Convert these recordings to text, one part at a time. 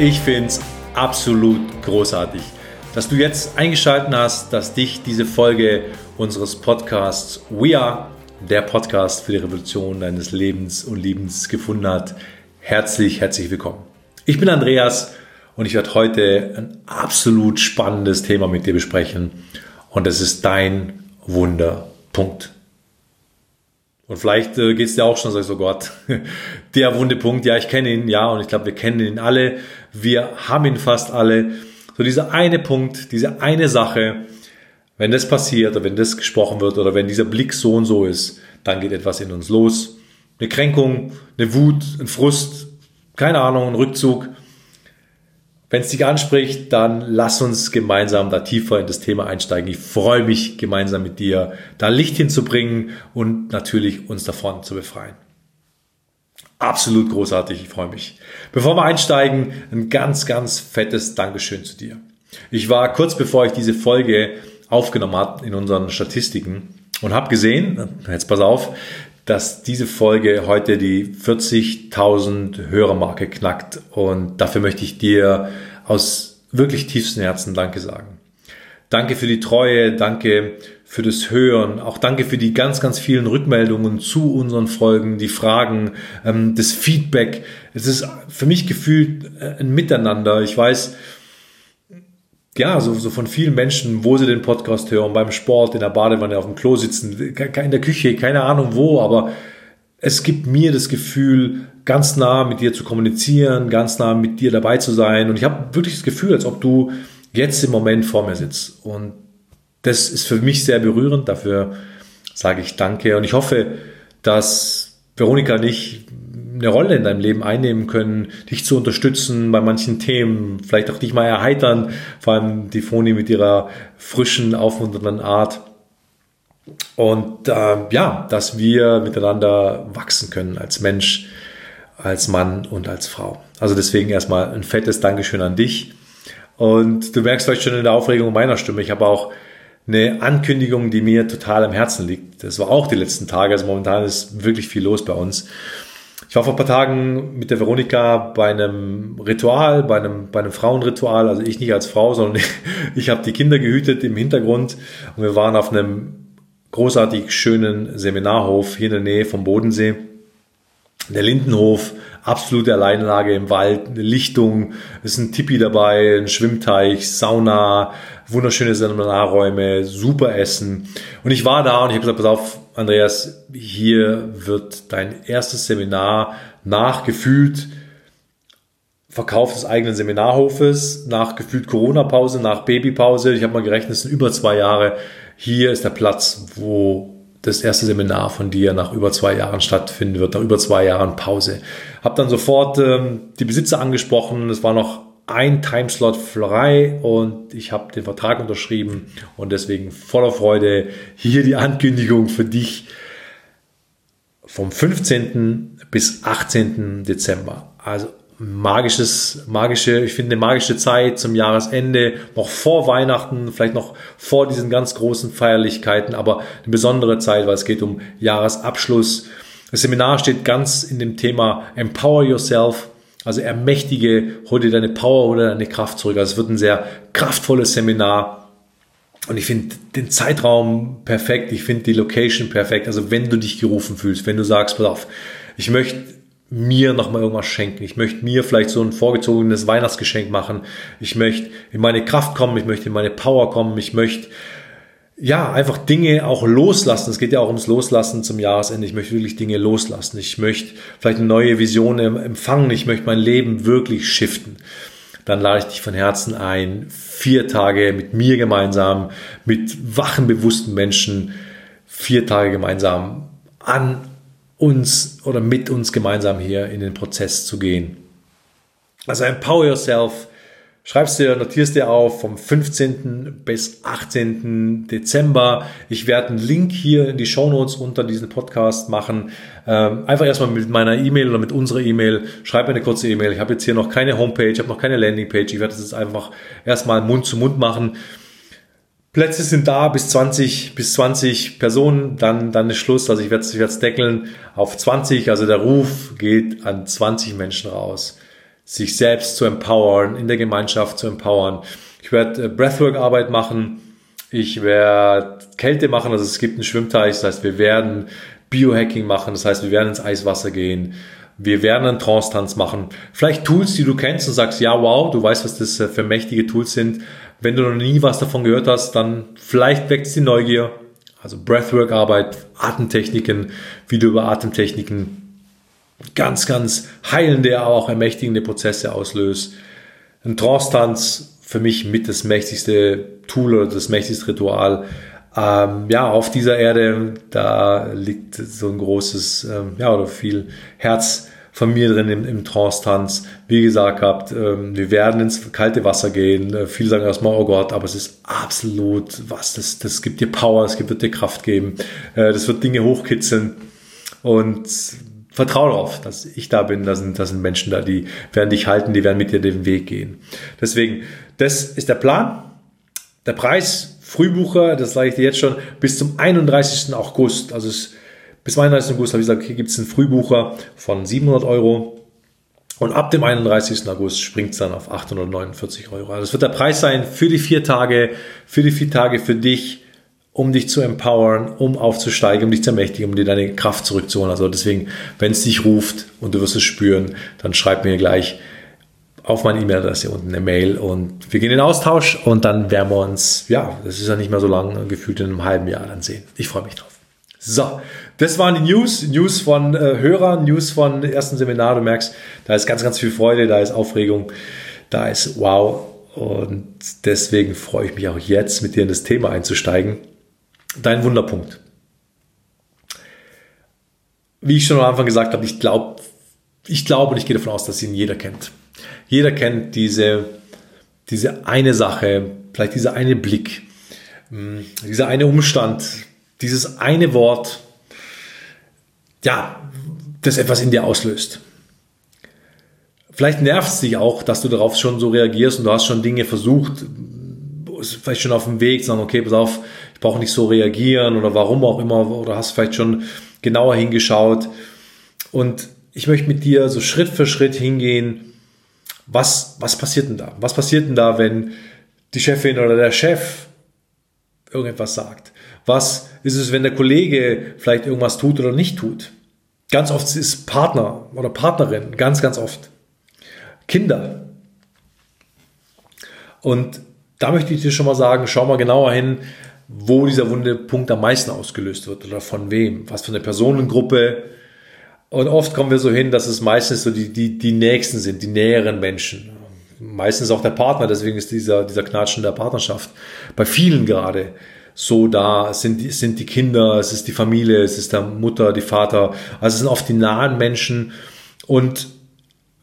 Ich finde es absolut großartig, dass du jetzt eingeschaltet hast, dass dich diese Folge unseres Podcasts We Are, der Podcast für die Revolution deines Lebens und Liebens gefunden hat. Herzlich, herzlich willkommen. Ich bin Andreas und ich werde heute ein absolut spannendes Thema mit dir besprechen und das ist dein Wunderpunkt. Und vielleicht äh, geht es dir auch schon, sagst so Gott, der Wundepunkt, ja, ich kenne ihn, ja, und ich glaube, wir kennen ihn alle, wir haben ihn fast alle. So dieser eine Punkt, diese eine Sache, wenn das passiert oder wenn das gesprochen wird oder wenn dieser Blick so und so ist, dann geht etwas in uns los. Eine Kränkung, eine Wut, ein Frust, keine Ahnung, ein Rückzug. Wenn es dich anspricht, dann lass uns gemeinsam da tiefer in das Thema einsteigen. Ich freue mich, gemeinsam mit dir da Licht hinzubringen und natürlich uns davon zu befreien. Absolut großartig, ich freue mich. Bevor wir einsteigen, ein ganz, ganz fettes Dankeschön zu dir. Ich war kurz bevor ich diese Folge aufgenommen habe in unseren Statistiken und habe gesehen, jetzt pass auf, dass diese Folge heute die 40.000 Hörermarke knackt. Und dafür möchte ich dir aus wirklich tiefstem Herzen Danke sagen. Danke für die Treue, danke für das Hören, auch danke für die ganz, ganz vielen Rückmeldungen zu unseren Folgen, die Fragen, ähm, das Feedback. Es ist für mich gefühlt äh, ein Miteinander. Ich weiß, ja, so, so von vielen Menschen, wo sie den Podcast hören, beim Sport, in der Badewanne, auf dem Klo sitzen, in der Küche, keine Ahnung wo, aber es gibt mir das Gefühl, ganz nah mit dir zu kommunizieren, ganz nah mit dir dabei zu sein. Und ich habe wirklich das Gefühl, als ob du jetzt im Moment vor mir sitzt. Und das ist für mich sehr berührend. Dafür sage ich Danke. Und ich hoffe, dass Veronika nicht eine Rolle in deinem Leben einnehmen können, dich zu unterstützen bei manchen Themen, vielleicht auch dich mal erheitern, vor allem die Foni mit ihrer frischen, aufmunternden Art. Und äh, ja, dass wir miteinander wachsen können als Mensch, als Mann und als Frau. Also deswegen erstmal ein fettes Dankeschön an dich. Und du merkst vielleicht schon in der Aufregung meiner Stimme, ich habe auch eine Ankündigung, die mir total am Herzen liegt. Das war auch die letzten Tage, also momentan ist wirklich viel los bei uns. Ich war vor ein paar Tagen mit der Veronika bei einem Ritual, bei einem, bei einem Frauenritual, also ich nicht als Frau, sondern ich, ich habe die Kinder gehütet im Hintergrund und wir waren auf einem großartig schönen Seminarhof hier in der Nähe vom Bodensee. Der Lindenhof, absolute Alleinlage im Wald, eine Lichtung, es ist ein Tipi dabei, ein Schwimmteich, Sauna, wunderschöne Seminarräume, super Essen. Und ich war da und ich habe gesagt, pass auf, Andreas, hier wird dein erstes Seminar nachgefühlt Verkauf des eigenen Seminarhofes, nach gefühlt Corona-Pause, nach Babypause. Ich habe mal gerechnet, es sind über zwei Jahre. Hier ist der Platz, wo das erste Seminar von dir nach über zwei Jahren stattfinden wird, nach über zwei Jahren Pause. Hab dann sofort ähm, die Besitzer angesprochen. Es war noch ein Timeslot frei und ich habe den Vertrag unterschrieben und deswegen voller Freude hier die Ankündigung für dich vom 15. bis 18. Dezember. Also magisches, magische, ich finde eine magische Zeit zum Jahresende, noch vor Weihnachten, vielleicht noch vor diesen ganz großen Feierlichkeiten, aber eine besondere Zeit, weil es geht um Jahresabschluss. Das Seminar steht ganz in dem Thema Empower Yourself, also ermächtige, hol dir deine Power oder deine Kraft zurück. Also es wird ein sehr kraftvolles Seminar. Und ich finde den Zeitraum perfekt, ich finde die Location perfekt. Also wenn du dich gerufen fühlst, wenn du sagst, pass auf, ich möchte mir nochmal irgendwas schenken. Ich möchte mir vielleicht so ein vorgezogenes Weihnachtsgeschenk machen. Ich möchte in meine Kraft kommen. Ich möchte in meine Power kommen. Ich möchte ja, einfach Dinge auch loslassen. Es geht ja auch ums Loslassen zum Jahresende. Ich möchte wirklich Dinge loslassen. Ich möchte vielleicht eine neue Vision empfangen. Ich möchte mein Leben wirklich shiften. Dann lade ich dich von Herzen ein, vier Tage mit mir gemeinsam, mit wachen, bewussten Menschen, vier Tage gemeinsam an uns oder mit uns gemeinsam hier in den Prozess zu gehen. Also empower yourself. Schreibst dir, notierst dir auf vom 15. bis 18. Dezember. Ich werde einen Link hier in die Show Notes unter diesen Podcast machen. Ähm, einfach erstmal mit meiner E-Mail oder mit unserer E-Mail. Schreib mir eine kurze E-Mail. Ich habe jetzt hier noch keine Homepage, ich habe noch keine Landingpage. Ich werde das jetzt einfach erstmal Mund zu Mund machen. Plätze sind da bis 20, bis 20 Personen, dann, dann ist Schluss. Also ich werde es deckeln auf 20. Also der Ruf geht an 20 Menschen raus. Sich selbst zu empowern, in der Gemeinschaft zu empowern. Ich werde äh, Breathwork-Arbeit machen. Ich werde Kälte machen, also es gibt einen Schwimmteich, das heißt, wir werden Biohacking machen, das heißt, wir werden ins Eiswasser gehen. Wir werden einen Trance-Tanz machen. Vielleicht Tools, die du kennst und sagst, ja, wow, du weißt, was das äh, für mächtige Tools sind. Wenn du noch nie was davon gehört hast, dann vielleicht weckt es die Neugier. Also Breathwork-Arbeit, Atemtechniken, du über Atemtechniken ganz, ganz heilende, aber auch ermächtigende Prozesse auslöst. Ein Trance-Tanz, für mich mit das mächtigste Tool oder das mächtigste Ritual. Ähm, ja, auf dieser Erde, da liegt so ein großes, ähm, ja, oder viel Herz von mir drin im, im Trance-Tanz. Wie gesagt habt, ähm, wir werden ins kalte Wasser gehen. Äh, viele sagen erstmal, oh Gott, aber es ist absolut was, das, das gibt dir Power, es wird dir Kraft geben, äh, das wird Dinge hochkitzeln. Und vertraue darauf, dass ich da bin, da sind, da sind Menschen da, die werden dich halten, die werden mit dir den Weg gehen. Deswegen, das ist der Plan. Der Preis, Frühbucher, das sage ich dir jetzt schon, bis zum 31. August, also es, bis zum 31. August habe ich gesagt, hier gibt es einen Frühbucher von 700 Euro. Und ab dem 31. August springt es dann auf 849 Euro. Also das wird der Preis sein für die vier Tage, für die vier Tage für dich um dich zu empowern, um aufzusteigen, um dich zu ermächtigen, um dir deine Kraft zurückzuholen. Also deswegen, wenn es dich ruft und du wirst es spüren, dann schreib mir gleich auf meine E-Mail-Adresse unten eine Mail und wir gehen in den Austausch und dann werden wir uns, ja, das ist ja nicht mehr so lang, gefühlt in einem halben Jahr dann sehen. Ich freue mich drauf. So, das waren die News, News von äh, Hörern, News von ersten Seminar. Du merkst, da ist ganz, ganz viel Freude, da ist Aufregung, da ist wow. Und deswegen freue ich mich auch jetzt, mit dir in das Thema einzusteigen dein Wunderpunkt. Wie ich schon am Anfang gesagt habe, ich glaube, ich glaube und ich gehe davon aus, dass ihn jeder kennt. Jeder kennt diese, diese eine Sache, vielleicht dieser eine Blick, hm, dieser eine Umstand, dieses eine Wort, ja, das etwas in dir auslöst. Vielleicht nervt es dich auch, dass du darauf schon so reagierst und du hast schon Dinge versucht, vielleicht schon auf dem Weg, sagen, okay, pass auf, ich brauche nicht so reagieren oder warum auch immer, oder hast vielleicht schon genauer hingeschaut. Und ich möchte mit dir so Schritt für Schritt hingehen, was, was passiert denn da? Was passiert denn da, wenn die Chefin oder der Chef irgendetwas sagt? Was ist es, wenn der Kollege vielleicht irgendwas tut oder nicht tut? Ganz oft ist Partner oder Partnerin, ganz, ganz oft. Kinder. Und da möchte ich dir schon mal sagen, schau mal genauer hin, wo dieser Wundepunkt am meisten ausgelöst wird oder von wem, was für eine Personengruppe. Und oft kommen wir so hin, dass es meistens so die, die, die Nächsten sind, die näheren Menschen. Meistens auch der Partner, deswegen ist dieser, dieser Knatschen der Partnerschaft bei vielen gerade so da. Es sind, es sind die Kinder, es ist die Familie, es ist der Mutter, die Vater. Also es sind oft die nahen Menschen. Und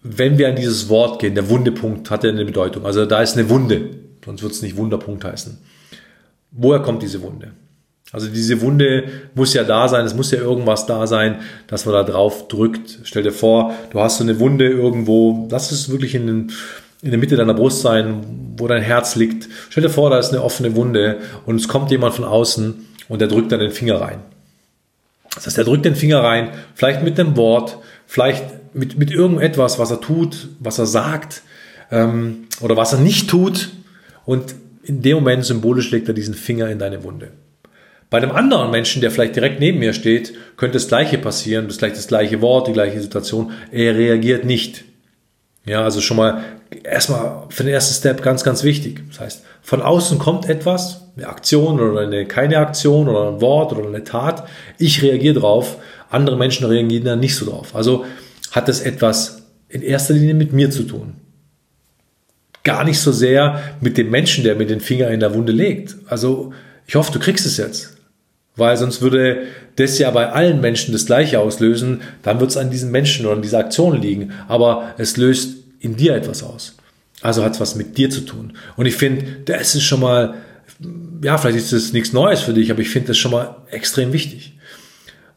wenn wir an dieses Wort gehen, der Wundepunkt hat ja eine Bedeutung. Also da ist eine Wunde. Sonst wird es nicht Wunderpunkt heißen. Woher kommt diese Wunde? Also diese Wunde muss ja da sein, es muss ja irgendwas da sein, dass man da drauf drückt. Stell dir vor, du hast so eine Wunde irgendwo, lass es wirklich in, den, in der Mitte deiner Brust sein, wo dein Herz liegt. Stell dir vor, da ist eine offene Wunde und es kommt jemand von außen und der drückt dann den Finger rein. Das heißt, er drückt den Finger rein, vielleicht mit dem Wort, vielleicht mit, mit irgendetwas, was er tut, was er sagt ähm, oder was er nicht tut, und in dem Moment symbolisch legt er diesen Finger in deine Wunde. Bei einem anderen Menschen, der vielleicht direkt neben mir steht, könnte das Gleiche passieren, das gleich das gleiche Wort, die gleiche Situation. Er reagiert nicht. Ja, also schon mal erstmal für den ersten Step ganz, ganz wichtig. Das heißt, von außen kommt etwas, eine Aktion oder eine, keine Aktion oder ein Wort oder eine Tat. Ich reagiere drauf. Andere Menschen reagieren dann nicht so drauf. Also hat das etwas in erster Linie mit mir zu tun gar nicht so sehr mit dem Menschen, der mir den Finger in der Wunde legt. Also ich hoffe, du kriegst es jetzt. Weil sonst würde das ja bei allen Menschen das gleiche auslösen, dann wird es an diesem Menschen oder an dieser Aktion liegen. Aber es löst in dir etwas aus. Also hat es was mit dir zu tun. Und ich finde, das ist schon mal, ja, vielleicht ist das nichts Neues für dich, aber ich finde das schon mal extrem wichtig.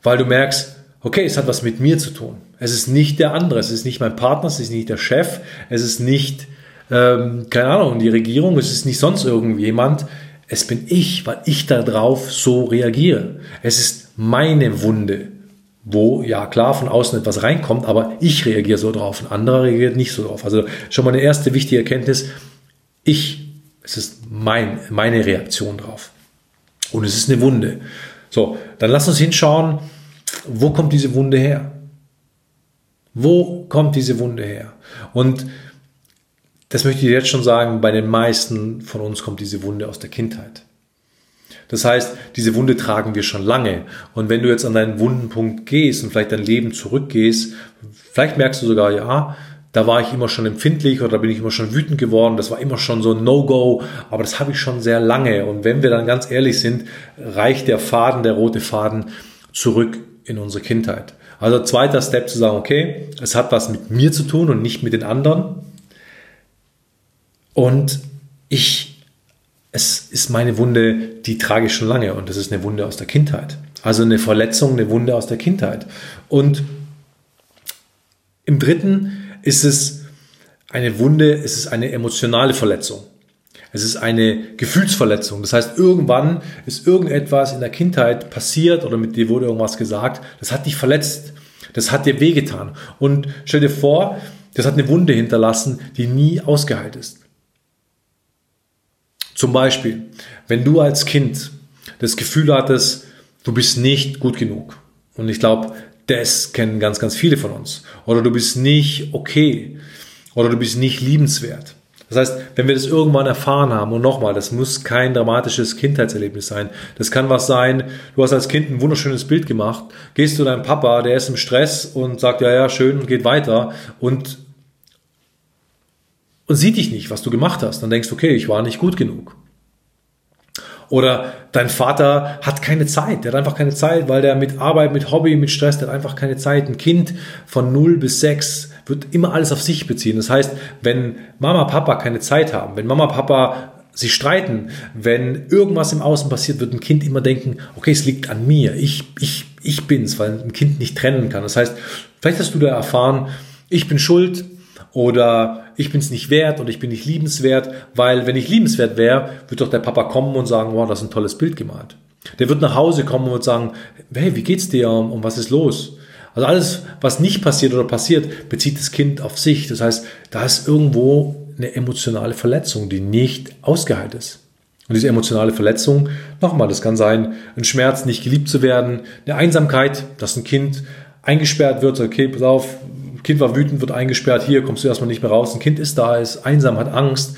Weil du merkst, okay, es hat was mit mir zu tun. Es ist nicht der andere, es ist nicht mein Partner, es ist nicht der Chef, es ist nicht ähm, keine Ahnung, die Regierung, es ist nicht sonst irgendjemand, es bin ich, weil ich darauf so reagiere. Es ist meine Wunde, wo ja klar von außen etwas reinkommt, aber ich reagiere so drauf und andere reagiert nicht so drauf. Also schon mal eine erste wichtige Erkenntnis, ich, es ist mein, meine Reaktion drauf. Und es ist eine Wunde. So, dann lass uns hinschauen, wo kommt diese Wunde her? Wo kommt diese Wunde her? Und das möchte ich jetzt schon sagen, bei den meisten von uns kommt diese Wunde aus der Kindheit. Das heißt, diese Wunde tragen wir schon lange. Und wenn du jetzt an deinen Wundenpunkt gehst und vielleicht dein Leben zurückgehst, vielleicht merkst du sogar, ja, da war ich immer schon empfindlich oder da bin ich immer schon wütend geworden, das war immer schon so ein No-Go, aber das habe ich schon sehr lange. Und wenn wir dann ganz ehrlich sind, reicht der Faden, der rote Faden zurück in unsere Kindheit. Also zweiter Step zu sagen, okay, es hat was mit mir zu tun und nicht mit den anderen. Und ich es ist meine Wunde, die trage ich schon lange und das ist eine Wunde aus der Kindheit. Also eine Verletzung, eine Wunde aus der Kindheit. Und im dritten ist es eine Wunde, es ist eine emotionale Verletzung. Es ist eine Gefühlsverletzung. Das heißt, irgendwann ist irgendetwas in der Kindheit passiert oder mit dir wurde irgendwas gesagt, das hat dich verletzt. Das hat dir wehgetan. Und stell dir vor, das hat eine Wunde hinterlassen, die nie ausgeheilt ist. Zum Beispiel, wenn du als Kind das Gefühl hattest, du bist nicht gut genug. Und ich glaube, das kennen ganz, ganz viele von uns. Oder du bist nicht okay. Oder du bist nicht liebenswert. Das heißt, wenn wir das irgendwann erfahren haben, und nochmal, das muss kein dramatisches Kindheitserlebnis sein. Das kann was sein, du hast als Kind ein wunderschönes Bild gemacht, gehst zu deinem Papa, der ist im Stress und sagt, ja, ja, schön geht weiter. Und und sieht dich nicht, was du gemacht hast. Dann denkst du, okay, ich war nicht gut genug. Oder dein Vater hat keine Zeit, der hat einfach keine Zeit, weil der mit Arbeit, mit Hobby, mit Stress, der hat einfach keine Zeit. Ein Kind von 0 bis 6 wird immer alles auf sich beziehen. Das heißt, wenn Mama, Papa keine Zeit haben, wenn Mama, Papa sich streiten, wenn irgendwas im Außen passiert, wird ein Kind immer denken, okay, es liegt an mir, ich, ich, ich bin's, weil ein Kind nicht trennen kann. Das heißt, vielleicht hast du da erfahren, ich bin schuld, oder ich bin es nicht wert oder ich bin nicht liebenswert, weil wenn ich liebenswert wäre, wird doch der Papa kommen und sagen, wow, das ist ein tolles Bild gemalt. Der wird nach Hause kommen und sagen, hey, wie geht's dir und was ist los? Also alles, was nicht passiert oder passiert, bezieht das Kind auf sich. Das heißt, da ist irgendwo eine emotionale Verletzung, die nicht ausgeheilt ist. Und diese emotionale Verletzung, nochmal, das kann sein, ein Schmerz, nicht geliebt zu werden, eine Einsamkeit, dass ein Kind eingesperrt wird, okay, pass auf, Kind war wütend, wird eingesperrt, hier kommst du erstmal nicht mehr raus. Ein Kind ist da, ist einsam, hat Angst.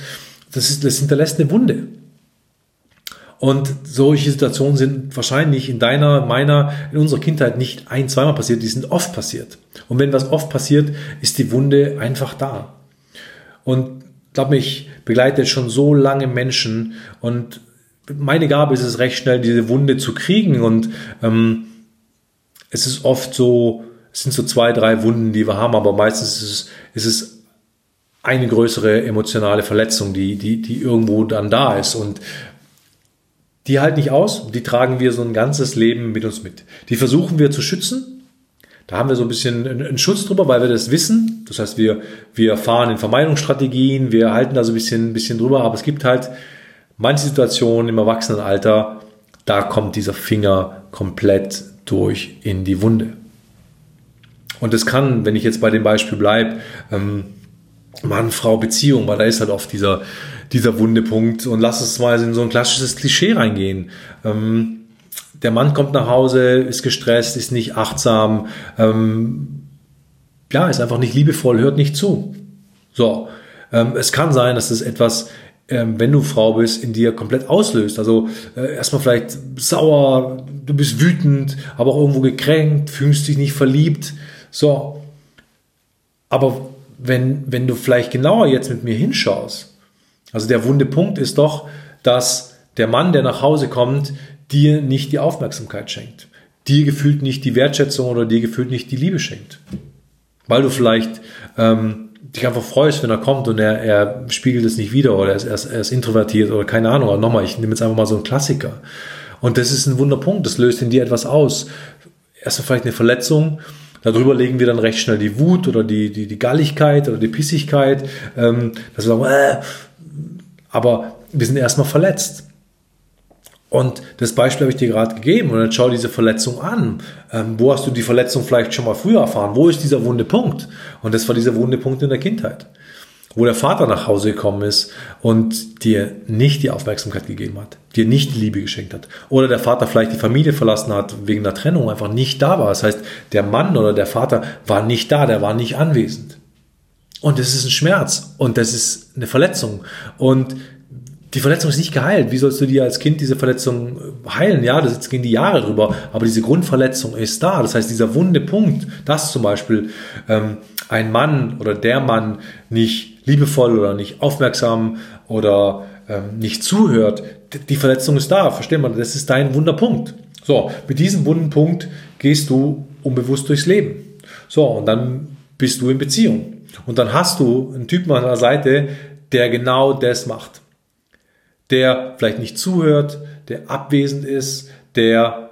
Das, ist, das hinterlässt eine Wunde. Und solche Situationen sind wahrscheinlich in deiner, meiner, in unserer Kindheit nicht ein, zweimal passiert, die sind oft passiert. Und wenn was oft passiert, ist die Wunde einfach da. Und glaube mich, begleitet schon so lange Menschen und meine Gabe ist es recht schnell, diese Wunde zu kriegen und ähm, es ist oft so, es sind so zwei, drei Wunden, die wir haben, aber meistens ist es, ist es eine größere emotionale Verletzung, die, die, die irgendwo dann da ist. Und die halten nicht aus, die tragen wir so ein ganzes Leben mit uns mit. Die versuchen wir zu schützen. Da haben wir so ein bisschen einen Schutz drüber, weil wir das wissen. Das heißt, wir, wir fahren in Vermeidungsstrategien, wir halten da so ein bisschen, ein bisschen drüber, aber es gibt halt manche Situationen im Erwachsenenalter, da kommt dieser Finger komplett durch in die Wunde. Und das kann, wenn ich jetzt bei dem Beispiel bleibe, ähm, Mann-Frau-Beziehung, weil da ist halt oft dieser, dieser Wundepunkt. Und lass es mal in so ein klassisches Klischee reingehen. Ähm, der Mann kommt nach Hause, ist gestresst, ist nicht achtsam, ähm, ja, ist einfach nicht liebevoll, hört nicht zu. So, ähm, es kann sein, dass das etwas, ähm, wenn du Frau bist, in dir komplett auslöst. Also äh, erstmal vielleicht sauer, du bist wütend, aber auch irgendwo gekränkt, fühlst dich nicht verliebt. So, aber wenn, wenn du vielleicht genauer jetzt mit mir hinschaust, also der wunde Punkt ist doch, dass der Mann, der nach Hause kommt, dir nicht die Aufmerksamkeit schenkt, dir gefühlt nicht die Wertschätzung oder dir gefühlt nicht die Liebe schenkt. Weil du vielleicht ähm, dich einfach freust, wenn er kommt und er, er spiegelt es nicht wieder oder er ist, er ist, er ist introvertiert oder keine Ahnung. Aber nochmal, ich nehme jetzt einfach mal so einen Klassiker. Und das ist ein Wunderpunkt, das löst in dir etwas aus. Erstmal vielleicht eine Verletzung, Darüber legen wir dann recht schnell die Wut oder die, die, die Galligkeit oder die Pissigkeit, ähm, dass wir sagen, äh, aber wir sind erstmal verletzt. Und das Beispiel habe ich dir gerade gegeben. Und dann schau diese Verletzung an. Ähm, wo hast du die Verletzung vielleicht schon mal früher erfahren? Wo ist dieser wunde Punkt? Und das war dieser wunde Punkt in der Kindheit. Wo der Vater nach Hause gekommen ist und dir nicht die Aufmerksamkeit gegeben hat, dir nicht die Liebe geschenkt hat. Oder der Vater vielleicht die Familie verlassen hat, wegen der Trennung einfach nicht da war. Das heißt, der Mann oder der Vater war nicht da, der war nicht anwesend. Und das ist ein Schmerz und das ist eine Verletzung. Und die Verletzung ist nicht geheilt. Wie sollst du dir als Kind diese Verletzung heilen? Ja, das gehen die Jahre drüber, aber diese Grundverletzung ist da. Das heißt, dieser wunde Punkt, dass zum Beispiel ähm, ein Mann oder der Mann nicht liebevoll oder nicht aufmerksam oder ähm, nicht zuhört, die Verletzung ist da. Versteht man? Das ist dein Wunderpunkt. So, mit diesem wunden Punkt gehst du unbewusst durchs Leben. So, und dann bist du in Beziehung. Und dann hast du einen Typen an der Seite, der genau das macht der vielleicht nicht zuhört, der abwesend ist, der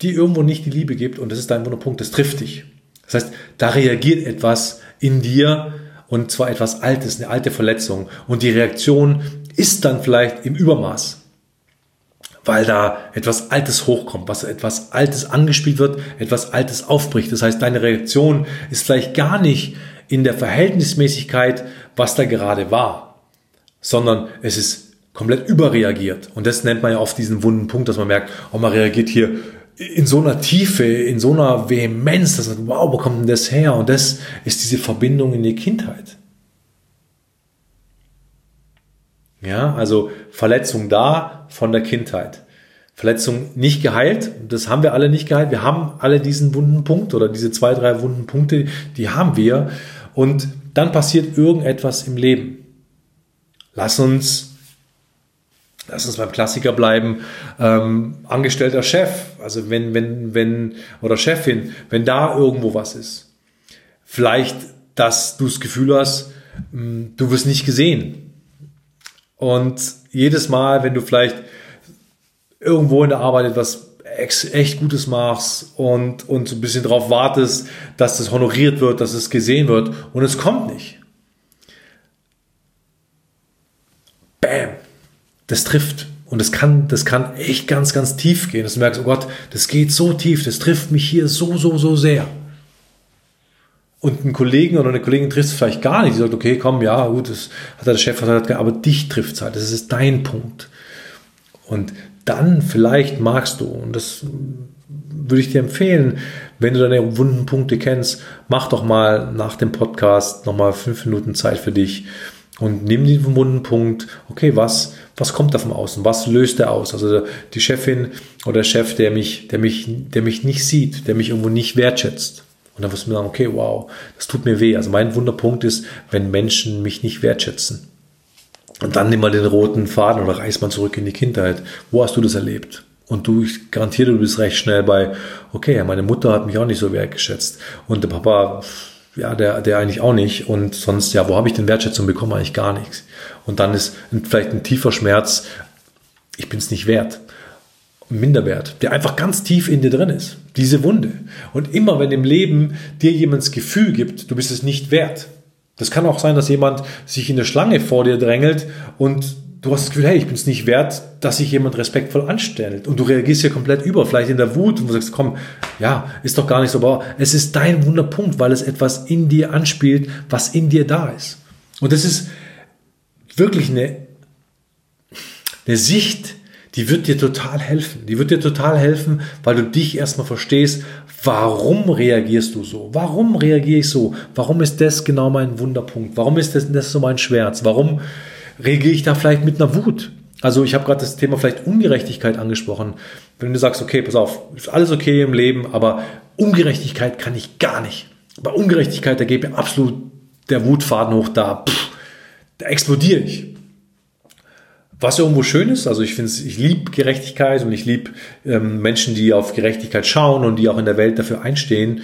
dir irgendwo nicht die Liebe gibt und das ist dein Wunderpunkt, das trifft dich. Das heißt, da reagiert etwas in dir und zwar etwas Altes, eine alte Verletzung und die Reaktion ist dann vielleicht im Übermaß, weil da etwas Altes hochkommt, was etwas Altes angespielt wird, etwas Altes aufbricht. Das heißt, deine Reaktion ist vielleicht gar nicht in der Verhältnismäßigkeit, was da gerade war, sondern es ist komplett überreagiert. Und das nennt man ja oft diesen wunden Punkt, dass man merkt, oh, man reagiert hier in so einer Tiefe, in so einer Vehemenz, dass man sagt, wow, wo kommt denn das her? Und das ist diese Verbindung in die Kindheit. Ja, also Verletzung da von der Kindheit. Verletzung nicht geheilt, das haben wir alle nicht geheilt. Wir haben alle diesen wunden Punkt oder diese zwei, drei wunden Punkte, die haben wir. Und dann passiert irgendetwas im Leben. Lass uns lass uns beim Klassiker bleiben, ähm, angestellter Chef, also wenn, wenn, wenn, oder Chefin, wenn da irgendwo was ist. Vielleicht, dass du das Gefühl hast, hm, du wirst nicht gesehen. Und jedes Mal, wenn du vielleicht irgendwo in der Arbeit etwas echt Gutes machst und, und so ein bisschen darauf wartest, dass das honoriert wird, dass es gesehen wird und es kommt nicht. Bam, das trifft. Und das kann, das kann echt ganz, ganz tief gehen. Dass du merkst, oh Gott, das geht so tief, das trifft mich hier so, so, so sehr. Und einen Kollegen oder eine Kollegin trifft es vielleicht gar nicht. Die sagt, okay, komm, ja, gut, das hat der Chef gesagt, aber dich trifft es halt. Das ist dein Punkt. Und dann vielleicht magst du, und das würde ich dir empfehlen, wenn du deine wunden Punkte kennst, mach doch mal nach dem Podcast nochmal fünf Minuten Zeit für dich und nimm den wunden Punkt, okay, was, was kommt da vom Außen? Was löst er aus? Also die Chefin oder der Chef, der mich, der mich, der mich nicht sieht, der mich irgendwo nicht wertschätzt. Und dann du mir sagen, okay, wow, das tut mir weh. Also mein Wunderpunkt ist, wenn Menschen mich nicht wertschätzen. Und dann nimm mal den roten Faden oder reiß mal zurück in die Kindheit. Wo hast du das erlebt? Und du, ich garantiere, du bist recht schnell bei, okay, meine Mutter hat mich auch nicht so wertgeschätzt. Und der Papa, ja, der, der eigentlich auch nicht. Und sonst, ja, wo habe ich denn Wertschätzung bekommen? Eigentlich gar nichts. Und dann ist vielleicht ein tiefer Schmerz, ich bin es nicht wert. Minderwert, der einfach ganz tief in dir drin ist. Diese Wunde. Und immer wenn im Leben dir jemand das Gefühl gibt, du bist es nicht wert. Das kann auch sein, dass jemand sich in der Schlange vor dir drängelt und du hast das Gefühl, hey, ich bin es nicht wert, dass sich jemand respektvoll anstellt. Und du reagierst hier komplett über, vielleicht in der Wut und du sagst, komm, ja, ist doch gar nicht so, aber es ist dein Wunderpunkt, weil es etwas in dir anspielt, was in dir da ist. Und das ist wirklich eine, eine Sicht, die wird dir total helfen. Die wird dir total helfen, weil du dich erstmal verstehst, warum reagierst du so? Warum reagiere ich so? Warum ist das genau mein Wunderpunkt? Warum ist das, das so mein Schmerz? Warum reagiere ich da vielleicht mit einer Wut? Also ich habe gerade das Thema vielleicht Ungerechtigkeit angesprochen. Wenn du sagst, okay, pass auf, ist alles okay im Leben, aber Ungerechtigkeit kann ich gar nicht. Bei Ungerechtigkeit, da geht mir absolut der Wutfaden hoch da. Pff, da explodiere ich. Was irgendwo schön ist, also ich finde ich liebe Gerechtigkeit und ich liebe ähm, Menschen, die auf Gerechtigkeit schauen und die auch in der Welt dafür einstehen.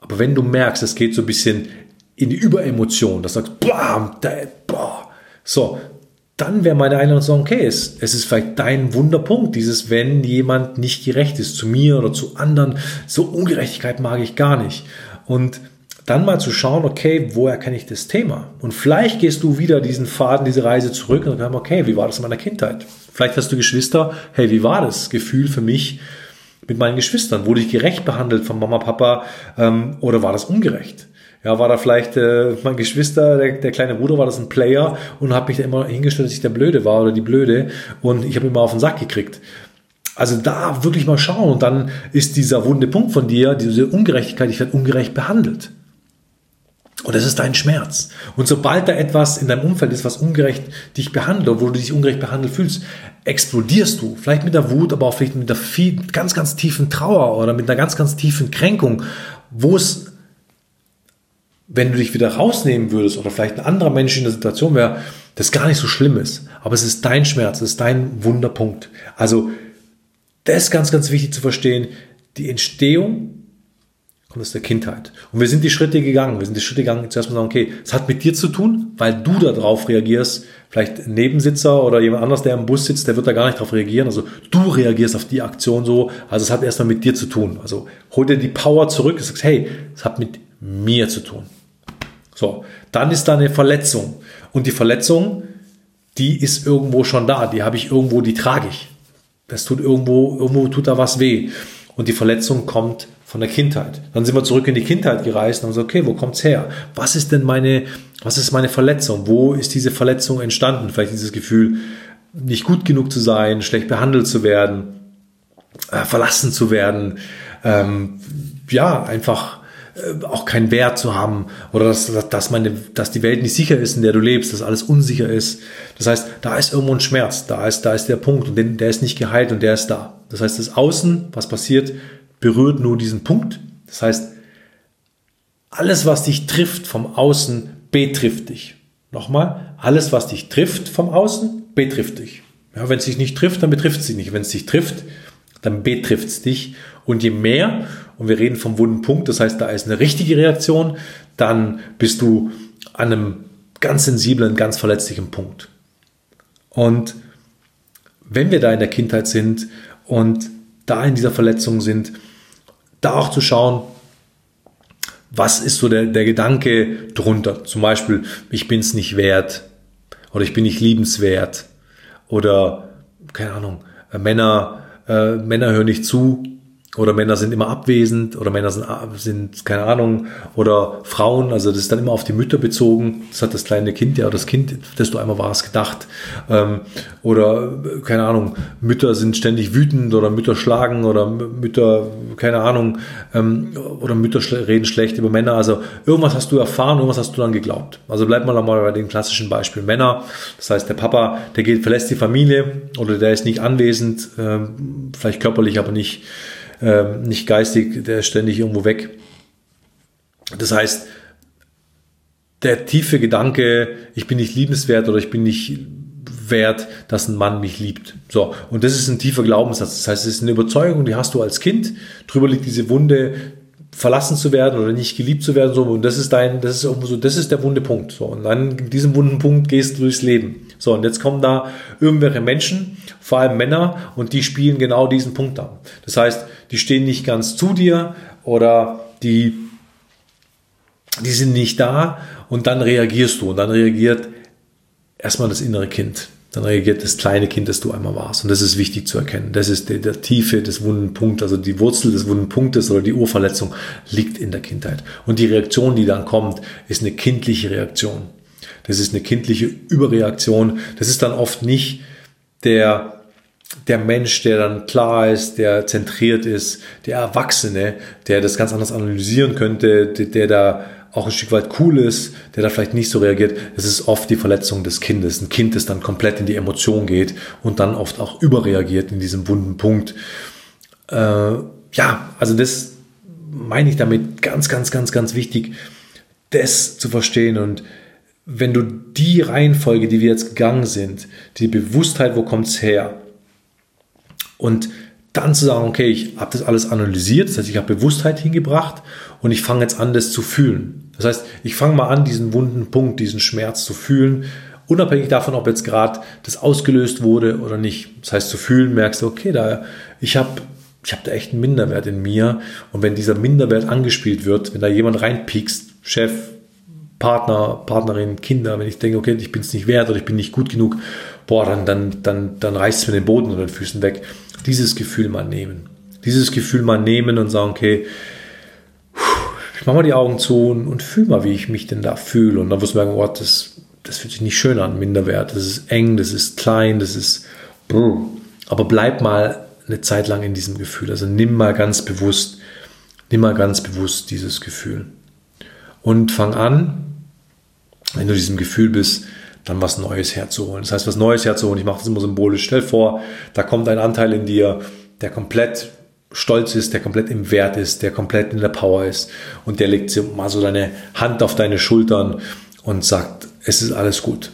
Aber wenn du merkst, es geht so ein bisschen in die Überemotion, dass du sagst, bam, da, boah, so, dann wäre meine Einladung sagen, okay, es, es ist vielleicht dein Wunderpunkt, dieses, wenn jemand nicht gerecht ist zu mir oder zu anderen, so Ungerechtigkeit mag ich gar nicht. Und dann mal zu schauen, okay, woher kenne ich das Thema? Und vielleicht gehst du wieder diesen Faden, diese Reise zurück und sagst, okay, wie war das in meiner Kindheit? Vielleicht hast du Geschwister, hey, wie war das Gefühl für mich mit meinen Geschwistern? Wurde ich gerecht behandelt von Mama, Papa ähm, oder war das ungerecht? Ja, war da vielleicht äh, mein Geschwister, der, der kleine Bruder, war das ein Player und habe mich da immer hingestellt, dass ich der Blöde war oder die Blöde und ich habe immer auf den Sack gekriegt. Also da wirklich mal schauen und dann ist dieser wunde Punkt von dir, diese Ungerechtigkeit, ich werde ungerecht behandelt. Und das ist dein Schmerz. Und sobald da etwas in deinem Umfeld ist, was ungerecht dich behandelt, wo du dich ungerecht behandelt fühlst, explodierst du. Vielleicht mit der Wut, aber auch vielleicht mit der viel, ganz, ganz tiefen Trauer oder mit einer ganz, ganz tiefen Kränkung, wo es, wenn du dich wieder rausnehmen würdest oder vielleicht ein anderer Mensch in der Situation wäre, das gar nicht so schlimm ist. Aber es ist dein Schmerz, es ist dein Wunderpunkt. Also das ist ganz, ganz wichtig zu verstehen. Die Entstehung kommt aus der Kindheit. Und wir sind die Schritte gegangen. Wir sind die Schritte gegangen, zuerst mal sagen, okay, es hat mit dir zu tun, weil du darauf reagierst. Vielleicht ein Nebensitzer oder jemand anders, der im Bus sitzt, der wird da gar nicht darauf reagieren. Also du reagierst auf die Aktion so. Also es hat erstmal mit dir zu tun. Also hol dir die Power zurück und sagst, hey, es hat mit mir zu tun. So, dann ist da eine Verletzung. Und die Verletzung, die ist irgendwo schon da. Die habe ich irgendwo, die trage ich. Das tut irgendwo, irgendwo tut da was weh. Und die Verletzung kommt von der Kindheit. Dann sind wir zurück in die Kindheit gereist und haben gesagt, okay, wo kommt's her? Was ist denn meine, was ist meine Verletzung? Wo ist diese Verletzung entstanden? Vielleicht dieses Gefühl, nicht gut genug zu sein, schlecht behandelt zu werden, äh, verlassen zu werden, ähm, ja, einfach äh, auch keinen Wert zu haben oder dass, dass, meine, dass die Welt nicht sicher ist, in der du lebst, dass alles unsicher ist. Das heißt, da ist irgendwo ein Schmerz, da ist, da ist der Punkt und den, der ist nicht geheilt und der ist da. Das heißt, das Außen, was passiert, berührt nur diesen Punkt. Das heißt, alles, was dich trifft vom Außen, betrifft dich. Nochmal, alles, was dich trifft vom Außen, betrifft dich. Ja, wenn es dich nicht trifft, dann betrifft es dich nicht. Wenn es dich trifft, dann betrifft es dich. Und je mehr, und wir reden vom wunden Punkt, das heißt, da ist eine richtige Reaktion, dann bist du an einem ganz sensiblen, ganz verletzlichen Punkt. Und wenn wir da in der Kindheit sind und da in dieser Verletzung sind, da auch zu schauen, was ist so der, der Gedanke drunter. Zum Beispiel, ich bin es nicht wert oder ich bin nicht liebenswert oder keine Ahnung, Männer, äh, Männer hören nicht zu, oder Männer sind immer abwesend oder Männer sind, sind, keine Ahnung, oder Frauen, also das ist dann immer auf die Mütter bezogen. Das hat das kleine Kind ja, das Kind, das du einmal warst, gedacht. Ähm, oder, keine Ahnung, Mütter sind ständig wütend oder Mütter schlagen oder Mütter, keine Ahnung, ähm, oder Mütter reden schlecht über Männer. Also irgendwas hast du erfahren, irgendwas hast du dann geglaubt. Also bleib mal einmal bei dem klassischen Beispiel Männer. Das heißt, der Papa, der geht, verlässt die Familie oder der ist nicht anwesend, ähm, vielleicht körperlich, aber nicht ähm, nicht geistig, der ist ständig irgendwo weg. Das heißt, der tiefe Gedanke, ich bin nicht liebenswert oder ich bin nicht wert, dass ein Mann mich liebt. So, und das ist ein tiefer Glaubenssatz. Das heißt, es ist eine Überzeugung, die hast du als Kind. Drüber liegt diese Wunde, verlassen zu werden oder nicht geliebt zu werden. So, und das ist dein, das ist irgendwo so, das ist der wunde Punkt. So, und dann in diesem wunden Punkt gehst du durchs Leben. So, und jetzt kommen da irgendwelche Menschen, vor allem Männer, und die spielen genau diesen Punkt an. Das heißt, die stehen nicht ganz zu dir oder die, die sind nicht da und dann reagierst du und dann reagiert erstmal das innere Kind. Dann reagiert das kleine Kind, das du einmal warst. Und das ist wichtig zu erkennen. Das ist der, der Tiefe des wunden Punkts, also die Wurzel des wunden Punktes oder die Urverletzung liegt in der Kindheit. Und die Reaktion, die dann kommt, ist eine kindliche Reaktion. Das ist eine kindliche Überreaktion. Das ist dann oft nicht der der Mensch, der dann klar ist, der zentriert ist, der Erwachsene, der das ganz anders analysieren könnte, der, der da auch ein Stück weit cool ist, der da vielleicht nicht so reagiert, es ist oft die Verletzung des Kindes. Ein Kind, das dann komplett in die Emotion geht und dann oft auch überreagiert in diesem wunden Punkt. Äh, ja, also das meine ich damit ganz, ganz, ganz, ganz wichtig, das zu verstehen und wenn du die Reihenfolge, die wir jetzt gegangen sind, die Bewusstheit, wo kommt's her, und dann zu sagen, okay, ich habe das alles analysiert, das heißt, ich habe Bewusstheit hingebracht und ich fange jetzt an, das zu fühlen. Das heißt, ich fange mal an, diesen wunden Punkt, diesen Schmerz zu fühlen, unabhängig davon, ob jetzt gerade das ausgelöst wurde oder nicht. Das heißt, zu fühlen, merkst du, okay, da, ich habe ich hab da echt einen Minderwert in mir und wenn dieser Minderwert angespielt wird, wenn da jemand reinpiekst, Chef, Partner, Partnerin, Kinder, wenn ich denke, okay, ich bin es nicht wert oder ich bin nicht gut genug, boah, dann, dann, dann, dann reißt es mir den Boden unter den Füßen weg. Dieses Gefühl mal nehmen. Dieses Gefühl mal nehmen und sagen, okay, ich mache mal die Augen zu und, und fühle mal, wie ich mich denn da fühle. Und dann wirst du merken, oh, das, das fühlt sich nicht schön an, Minderwert. Das ist eng, das ist klein, das ist. Brr. Aber bleib mal eine Zeit lang in diesem Gefühl. Also nimm mal ganz bewusst, nimm mal ganz bewusst dieses Gefühl. Und fang an, wenn du diesem Gefühl bist, dann was Neues herzuholen. Das heißt, was Neues herzuholen. Ich mache das immer symbolisch. Stell vor, da kommt ein Anteil in dir, der komplett stolz ist, der komplett im Wert ist, der komplett in der Power ist und der legt mal so deine Hand auf deine Schultern und sagt, es ist alles gut.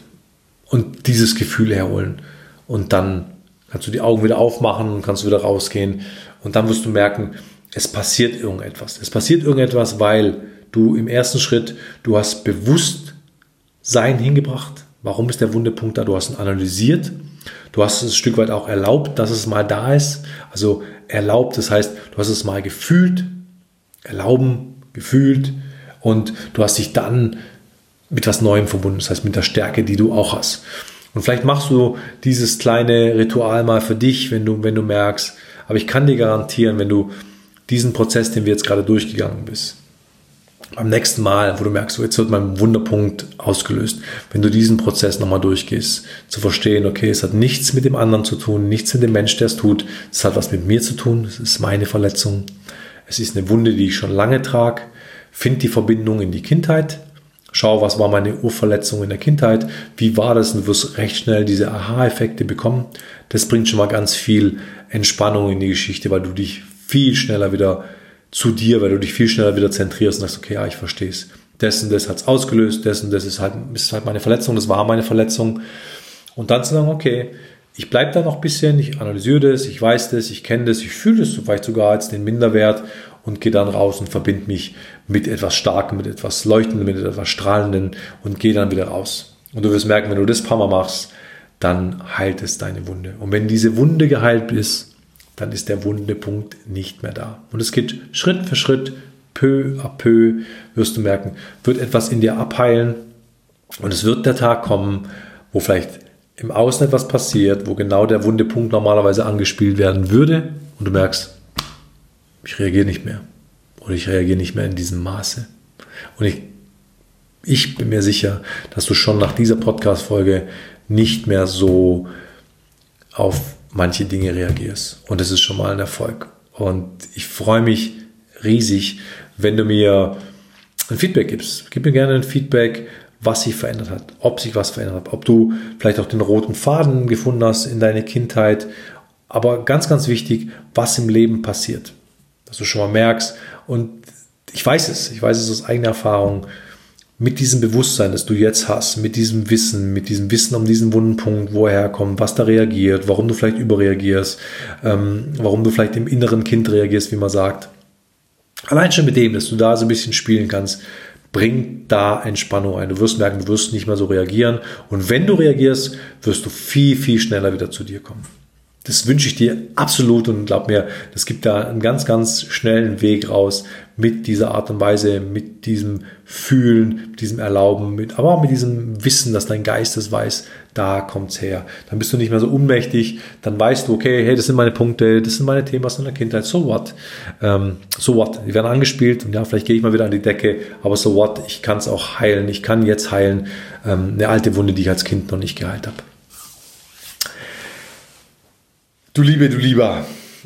Und dieses Gefühl herholen. Und dann kannst du die Augen wieder aufmachen und kannst wieder rausgehen. Und dann wirst du merken, es passiert irgendetwas. Es passiert irgendetwas, weil du im ersten Schritt, du hast Bewusstsein hingebracht. Warum ist der Wundepunkt da? Du hast ihn analysiert. Du hast es ein Stück weit auch erlaubt, dass es mal da ist. Also erlaubt, das heißt, du hast es mal gefühlt, erlauben, gefühlt und du hast dich dann mit was Neuem verbunden, das heißt mit der Stärke, die du auch hast. Und vielleicht machst du dieses kleine Ritual mal für dich, wenn du, wenn du merkst, aber ich kann dir garantieren, wenn du diesen Prozess, den wir jetzt gerade durchgegangen bist, beim nächsten Mal, wo du merkst, so jetzt wird mein Wunderpunkt ausgelöst, wenn du diesen Prozess nochmal durchgehst, zu verstehen, okay, es hat nichts mit dem anderen zu tun, nichts mit dem Mensch, der es tut, es hat was mit mir zu tun, es ist meine Verletzung, es ist eine Wunde, die ich schon lange trage, find die Verbindung in die Kindheit, schau, was war meine Urverletzung in der Kindheit, wie war das? Und wirst recht schnell diese Aha-Effekte bekommen. Das bringt schon mal ganz viel Entspannung in die Geschichte, weil du dich viel schneller wieder zu dir, weil du dich viel schneller wieder zentrierst und sagst, okay, ja, ich verstehe es. Und das hat es ausgelöst, und das ist halt, ist halt meine Verletzung, das war meine Verletzung. Und dann zu sagen, okay, ich bleibe da noch ein bisschen, ich analysiere das, ich weiß das, ich kenne das, ich fühle das vielleicht sogar als den Minderwert und gehe dann raus und verbinde mich mit etwas Starkem, mit etwas Leuchtendem, mit etwas Strahlendem und gehe dann wieder raus. Und du wirst merken, wenn du das ein paar Mal machst, dann heilt es deine Wunde. Und wenn diese Wunde geheilt ist, dann ist der Wundepunkt nicht mehr da. Und es geht Schritt für Schritt, peu à peu, wirst du merken, wird etwas in dir abheilen und es wird der Tag kommen, wo vielleicht im Außen etwas passiert, wo genau der Wundepunkt normalerweise angespielt werden würde und du merkst, ich reagiere nicht mehr oder ich reagiere nicht mehr in diesem Maße. Und ich, ich bin mir sicher, dass du schon nach dieser Podcast-Folge nicht mehr so auf manche Dinge reagierst. Und das ist schon mal ein Erfolg. Und ich freue mich riesig, wenn du mir ein Feedback gibst. Gib mir gerne ein Feedback, was sich verändert hat, ob sich was verändert hat, ob du vielleicht auch den roten Faden gefunden hast in deine Kindheit. Aber ganz, ganz wichtig, was im Leben passiert. Dass du schon mal merkst. Und ich weiß es, ich weiß es aus eigener Erfahrung mit diesem Bewusstsein, das du jetzt hast, mit diesem Wissen, mit diesem Wissen um diesen wunden Punkt, wo er herkommt, was da reagiert, warum du vielleicht überreagierst, ähm, warum du vielleicht im inneren Kind reagierst, wie man sagt. Allein schon mit dem, dass du da so ein bisschen spielen kannst, bringt da Entspannung ein. Du wirst merken, du wirst nicht mehr so reagieren. Und wenn du reagierst, wirst du viel, viel schneller wieder zu dir kommen. Das wünsche ich dir absolut und glaub mir, das gibt da einen ganz, ganz schnellen Weg raus mit dieser Art und Weise, mit diesem Fühlen, mit diesem Erlauben, mit, aber auch mit diesem Wissen, dass dein Geist es weiß, da kommt's her. Dann bist du nicht mehr so unmächtig, dann weißt du, okay, hey, das sind meine Punkte, das sind meine Themen aus meiner Kindheit, so what? Ähm, so what? Die werden angespielt und ja, vielleicht gehe ich mal wieder an die Decke, aber so what? Ich kann es auch heilen, ich kann jetzt heilen, ähm, eine alte Wunde, die ich als Kind noch nicht geheilt habe. Du Liebe, du Lieber,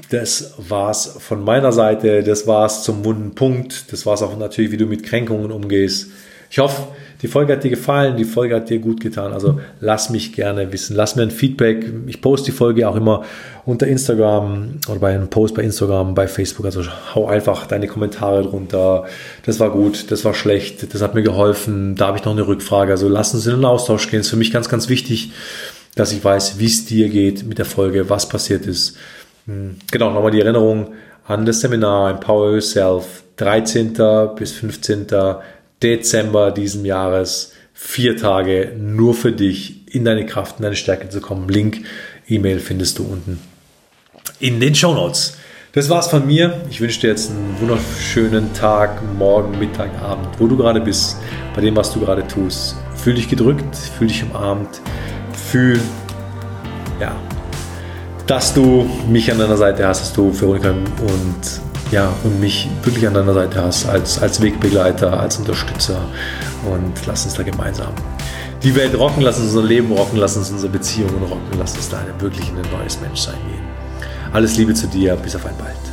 das war's von meiner Seite. Das war's zum wunden Punkt. Das war's auch natürlich, wie du mit Kränkungen umgehst. Ich hoffe, die Folge hat dir gefallen, die Folge hat dir gut getan. Also lass mich gerne wissen. Lass mir ein Feedback. Ich poste die Folge auch immer unter Instagram oder bei einem Post bei Instagram, bei Facebook. Also hau einfach deine Kommentare drunter. Das war gut, das war schlecht, das hat mir geholfen. Da habe ich noch eine Rückfrage. Also lass uns in den Austausch gehen. Das ist für mich ganz, ganz wichtig dass ich weiß, wie es dir geht mit der Folge, was passiert ist. Hm, genau, nochmal die Erinnerung an das Seminar Empower Yourself, 13. bis 15. Dezember diesen Jahres. Vier Tage nur für dich in deine Kraft, in deine Stärke zu kommen. Link, E-Mail findest du unten in den Show Notes. Das war's von mir. Ich wünsche dir jetzt einen wunderschönen Tag, Morgen, Mittag, Abend, wo du gerade bist, bei dem, was du gerade tust. Fühl dich gedrückt, fühl dich umarmt, fühl, ja, dass du mich an deiner Seite hast, dass du Veronika und ja, und mich wirklich an deiner Seite hast, als, als Wegbegleiter, als Unterstützer. Und lass uns da gemeinsam die Welt rocken, lass uns unser Leben rocken, lass uns unsere Beziehungen rocken, lass uns da wirklich in ein neues Menschsein gehen. Alles Liebe zu dir, bis auf ein bald.